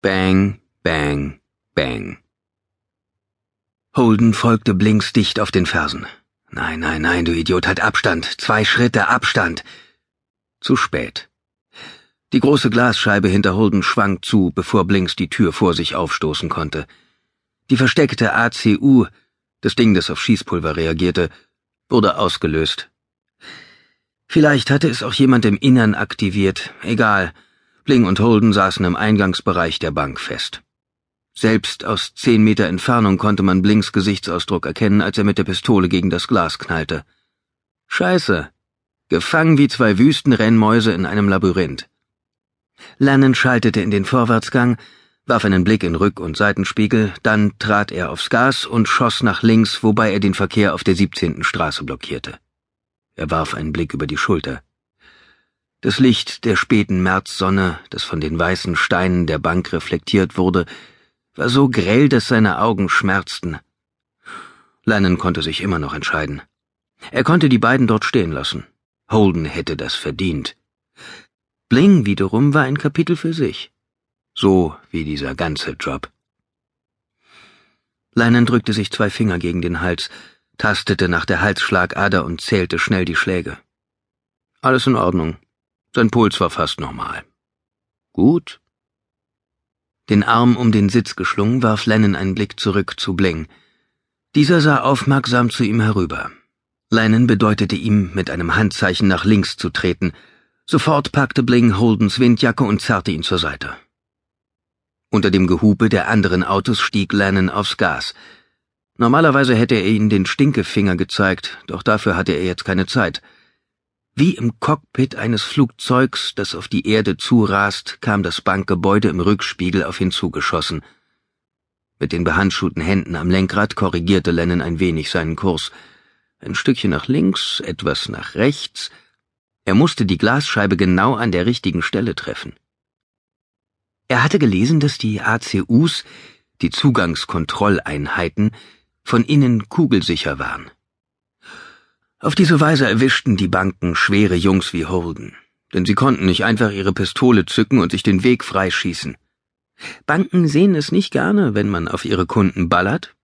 Bang, bang, bang. Holden folgte Blinks dicht auf den Fersen. Nein, nein, nein, du Idiot, halt Abstand. Zwei Schritte Abstand. Zu spät. Die große Glasscheibe hinter Holden schwang zu, bevor Blinks die Tür vor sich aufstoßen konnte. Die versteckte ACU, das Ding, das auf Schießpulver reagierte, wurde ausgelöst. Vielleicht hatte es auch jemand im Innern aktiviert, egal. Bling und Holden saßen im Eingangsbereich der Bank fest. Selbst aus zehn Meter Entfernung konnte man Blinks Gesichtsausdruck erkennen, als er mit der Pistole gegen das Glas knallte. Scheiße. Gefangen wie zwei Wüstenrennmäuse in einem Labyrinth. Lannon schaltete in den Vorwärtsgang, warf einen Blick in Rück- und Seitenspiegel, dann trat er aufs Gas und schoss nach links, wobei er den Verkehr auf der 17. Straße blockierte. Er warf einen Blick über die Schulter. Das Licht der späten Märzsonne, das von den weißen Steinen der Bank reflektiert wurde, war so grell, dass seine Augen schmerzten. Lennon konnte sich immer noch entscheiden. Er konnte die beiden dort stehen lassen. Holden hätte das verdient. Bling wiederum war ein Kapitel für sich. So wie dieser ganze Job. Lennon drückte sich zwei Finger gegen den Hals, tastete nach der Halsschlagader und zählte schnell die Schläge. Alles in Ordnung. Sein Puls war fast normal. Gut. Den Arm um den Sitz geschlungen, warf Lennon einen Blick zurück zu Bling. Dieser sah aufmerksam zu ihm herüber. Lennon bedeutete ihm, mit einem Handzeichen nach links zu treten. Sofort packte Bling Holdens Windjacke und zerrte ihn zur Seite. Unter dem Gehupe der anderen Autos stieg Lennon aufs Gas. Normalerweise hätte er ihnen den Stinkefinger gezeigt, doch dafür hatte er jetzt keine Zeit. Wie im Cockpit eines Flugzeugs, das auf die Erde zurast, kam das Bankgebäude im Rückspiegel auf ihn zugeschossen. Mit den behandschuhten Händen am Lenkrad korrigierte Lennon ein wenig seinen Kurs. Ein Stückchen nach links, etwas nach rechts. Er musste die Glasscheibe genau an der richtigen Stelle treffen. Er hatte gelesen, dass die ACUs, die Zugangskontrolleinheiten, von innen kugelsicher waren. Auf diese Weise erwischten die Banken schwere Jungs wie Holden, denn sie konnten nicht einfach ihre Pistole zücken und sich den Weg freischießen. Banken sehen es nicht gerne, wenn man auf ihre Kunden ballert.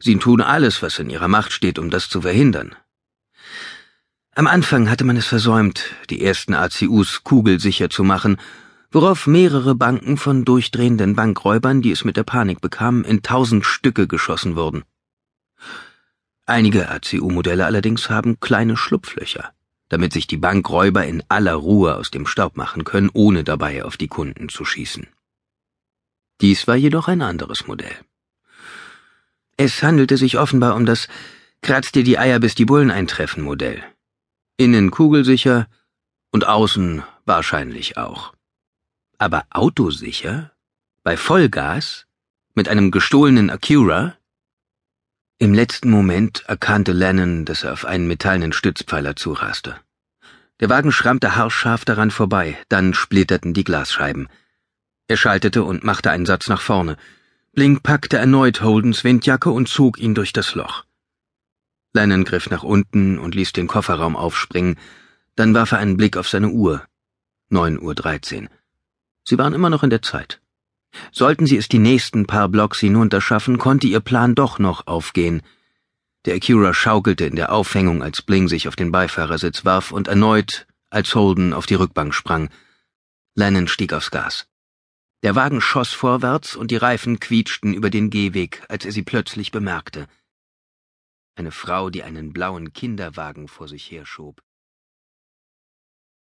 Sie tun alles, was in ihrer Macht steht, um das zu verhindern. Am Anfang hatte man es versäumt, die ersten ACUs kugelsicher zu machen, worauf mehrere Banken von durchdrehenden Bankräubern, die es mit der Panik bekamen, in tausend Stücke geschossen wurden. Einige ACU-Modelle allerdings haben kleine Schlupflöcher, damit sich die Bankräuber in aller Ruhe aus dem Staub machen können, ohne dabei auf die Kunden zu schießen. Dies war jedoch ein anderes Modell. Es handelte sich offenbar um das Kratz dir die Eier bis die Bullen eintreffen Modell. Innen kugelsicher und außen wahrscheinlich auch. Aber autosicher? Bei Vollgas? Mit einem gestohlenen Acura? Im letzten Moment erkannte Lennon, dass er auf einen metallenen Stützpfeiler zuraste. Der Wagen schrammte haarscharf daran vorbei, dann splitterten die Glasscheiben. Er schaltete und machte einen Satz nach vorne. Blink packte erneut Holdens Windjacke und zog ihn durch das Loch. Lennon griff nach unten und ließ den Kofferraum aufspringen, dann warf er einen Blick auf seine Uhr. Neun Uhr dreizehn. Sie waren immer noch in der Zeit. Sollten sie es die nächsten paar Blocks hinunterschaffen, konnte ihr Plan doch noch aufgehen. Der Acura schaukelte in der Aufhängung, als Bling sich auf den Beifahrersitz warf und erneut, als Holden auf die Rückbank sprang. Lennon stieg aufs Gas. Der Wagen schoss vorwärts und die Reifen quietschten über den Gehweg, als er sie plötzlich bemerkte. Eine Frau, die einen blauen Kinderwagen vor sich herschob.